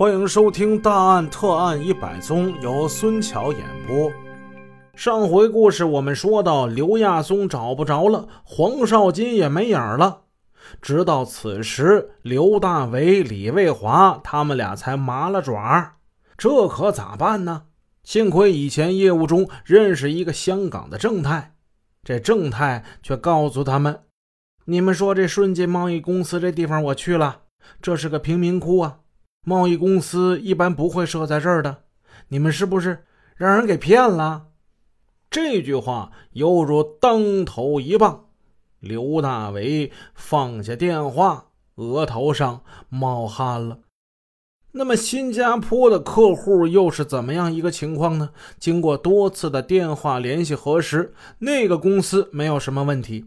欢迎收听《大案特案一百宗》，由孙桥演播。上回故事我们说到，刘亚松找不着了，黄少金也没影了。直到此时，刘大为、李卫华他们俩才麻了爪。这可咋办呢？幸亏以前业务中认识一个香港的正太，这正太却告诉他们：“你们说这顺进贸易公司这地方我去了，这是个贫民窟啊。”贸易公司一般不会设在这儿的，你们是不是让人给骗了？这句话犹如当头一棒。刘大为放下电话，额头上冒汗了。那么新加坡的客户又是怎么样一个情况呢？经过多次的电话联系核实，那个公司没有什么问题。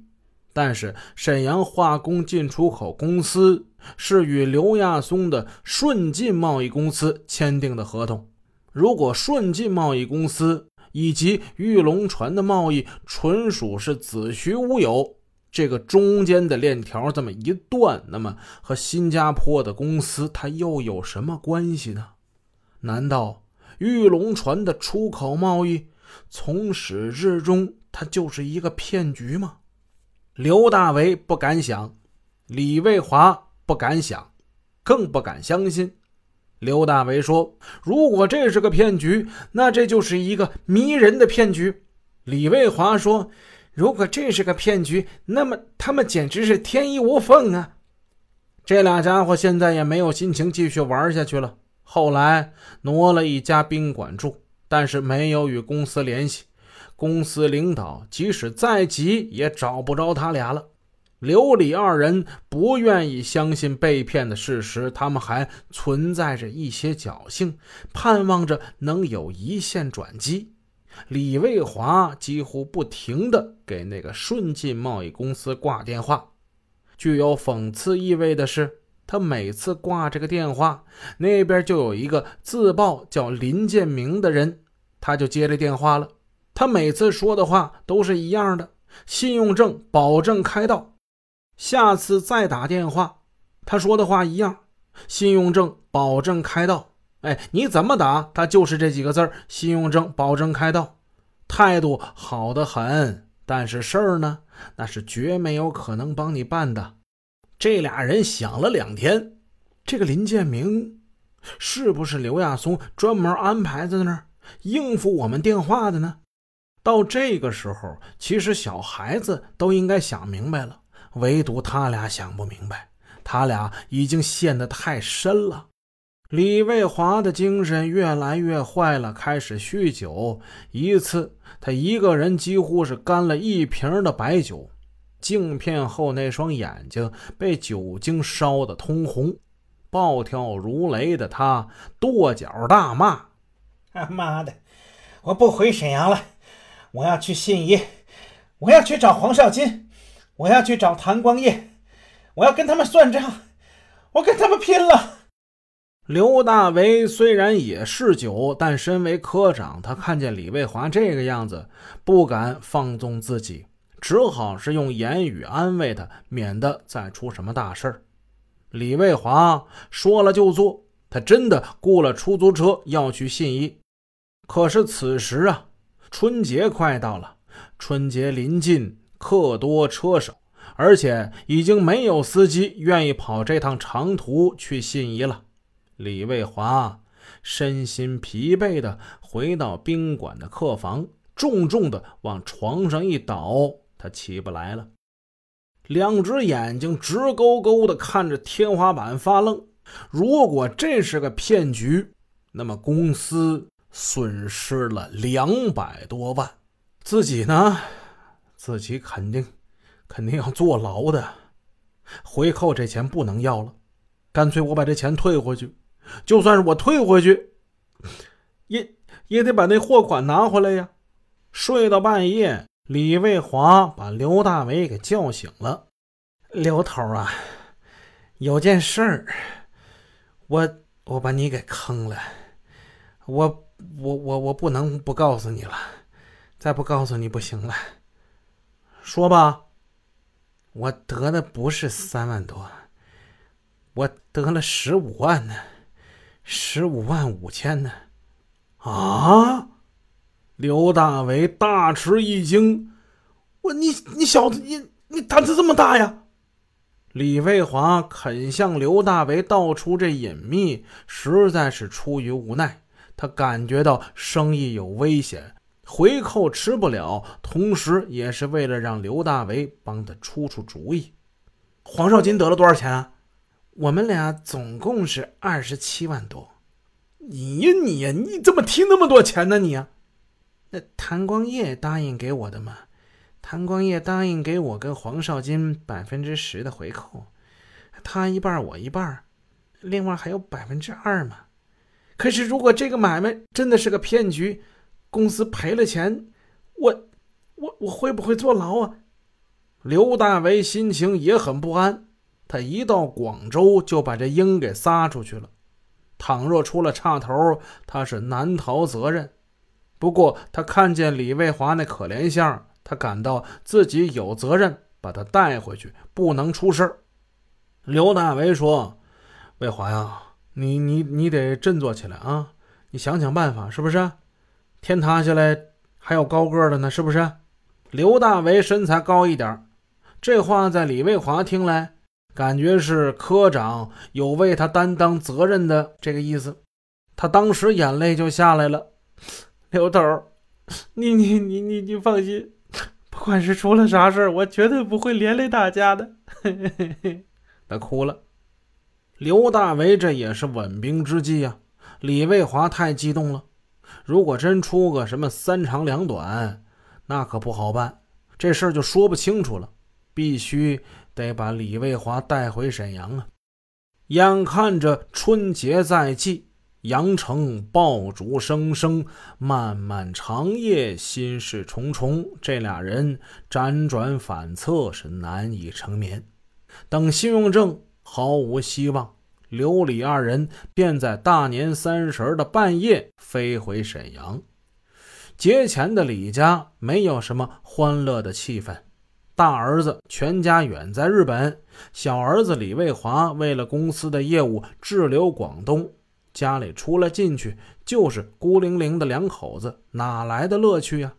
但是沈阳化工进出口公司是与刘亚松的顺进贸易公司签订的合同。如果顺进贸易公司以及玉龙船的贸易纯属是子虚乌有，这个中间的链条这么一断，那么和新加坡的公司它又有什么关系呢？难道玉龙船的出口贸易从始至终它就是一个骗局吗？刘大为不敢想，李卫华不敢想，更不敢相信。刘大为说：“如果这是个骗局，那这就是一个迷人的骗局。”李卫华说：“如果这是个骗局，那么他们简直是天衣无缝啊！”这俩家伙现在也没有心情继续玩下去了。后来挪了一家宾馆住，但是没有与公司联系。公司领导即使再急也找不着他俩了。刘李二人不愿意相信被骗的事实，他们还存在着一些侥幸，盼望着能有一线转机。李卫华几乎不停地给那个顺进贸易公司挂电话。具有讽刺意味的是，他每次挂这个电话，那边就有一个自报叫林建明的人，他就接这电话了。他每次说的话都是一样的，信用证保证开到。下次再打电话，他说的话一样，信用证保证开到。哎，你怎么打，他就是这几个字信用证保证开到，态度好的很。但是事儿呢，那是绝没有可能帮你办的。这俩人想了两天，这个林建明是不是刘亚松专门安排在那儿应付我们电话的呢？到这个时候，其实小孩子都应该想明白了，唯独他俩想不明白。他俩已经陷得太深了。李卫华的精神越来越坏了，开始酗酒。一次，他一个人几乎是干了一瓶的白酒。镜片后那双眼睛被酒精烧得通红，暴跳如雷的他跺脚大骂：“他 妈的，我不回沈阳了！”我要去信宜，我要去找黄少金，我要去找谭光业，我要跟他们算账，我跟他们拼了。刘大为虽然也嗜酒，但身为科长，他看见李卫华这个样子，不敢放纵自己，只好是用言语安慰他，免得再出什么大事儿。李卫华说了就做，他真的雇了出租车要去信宜，可是此时啊。春节快到了，春节临近，客多车少，而且已经没有司机愿意跑这趟长途去信宜了。李卫华身心疲惫地回到宾馆的客房，重重地往床上一倒，他起不来了，两只眼睛直勾勾地看着天花板发愣。如果这是个骗局，那么公司……损失了两百多万，自己呢，自己肯定肯定要坐牢的。回扣这钱不能要了，干脆我把这钱退回去。就算是我退回去，也也得把那货款拿回来呀。睡到半夜，李卫华把刘大为给叫醒了。刘头啊，有件事儿，我我把你给坑了，我。我我我不能不告诉你了，再不告诉你不行了。说吧，我得的不是三万多，我得了十五万呢，十。十五万五千呢。啊！刘大为大吃一惊，我你你小子你你胆子这么大呀？李卫华肯向刘大为道出这隐秘，实在是出于无奈。他感觉到生意有危险，回扣吃不了，同时也是为了让刘大为帮他出出主意。黄少金得了多少钱啊？我们俩总共是二十七万多。你呀你呀，你怎么提那么多钱呢？你呀，那谭光业答应给我的嘛。谭光业答应给我跟黄少金百分之十的回扣，他一半我一半，另外还有百分之二嘛。可是如果这个买卖真的是个骗局，公司赔了钱，我我我会不会坐牢啊？刘大为心情也很不安，他一到广州就把这鹰给撒出去了。倘若出了岔头，他是难逃责任。不过他看见李卫华那可怜相，他感到自己有责任把他带回去，不能出事刘大为说：“卫华呀，你你你得振作起来啊！你想想办法，是不是？天塌下来还有高个的呢，是不是？”刘大为身材高一点，这话在李卫华听来。感觉是科长有为他担当责任的这个意思，他当时眼泪就下来了。刘头，你你你你你放心，不管是出了啥事我绝对不会连累大家的。他哭了。刘大为这也是稳兵之计呀。李卫华太激动了，如果真出个什么三长两短，那可不好办，这事儿就说不清楚了，必须。得把李卫华带回沈阳啊！眼看着春节在即，阳城爆竹声声，漫漫长夜，心事重重。这俩人辗转反侧，是难以成眠。等信用证毫无希望，刘李二人便在大年三十的半夜飞回沈阳。节前的李家没有什么欢乐的气氛。大儿子全家远在日本，小儿子李卫华为了公司的业务滞留广东，家里除了进去就是孤零零的两口子，哪来的乐趣呀？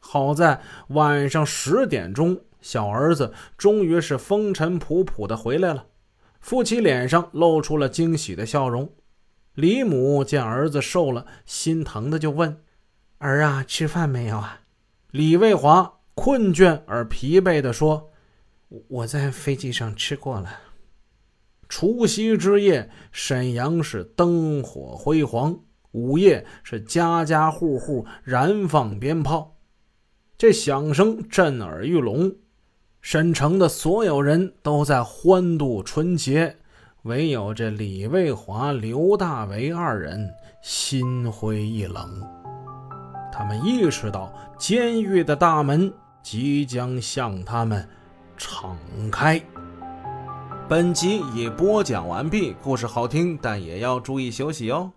好在晚上十点钟，小儿子终于是风尘仆仆的回来了，夫妻脸上露出了惊喜的笑容。李母见儿子瘦了，心疼的就问：“儿啊，吃饭没有啊？”李卫华。困倦而疲惫的说：“我在飞机上吃过了。”除夕之夜，沈阳是灯火辉煌，午夜是家家户户燃放鞭炮，这响声震耳欲聋。沈城的所有人都在欢度春节，唯有这李卫华、刘大为二人心灰意冷。他们意识到监狱的大门。即将向他们敞开。本集已播讲完毕，故事好听，但也要注意休息哦。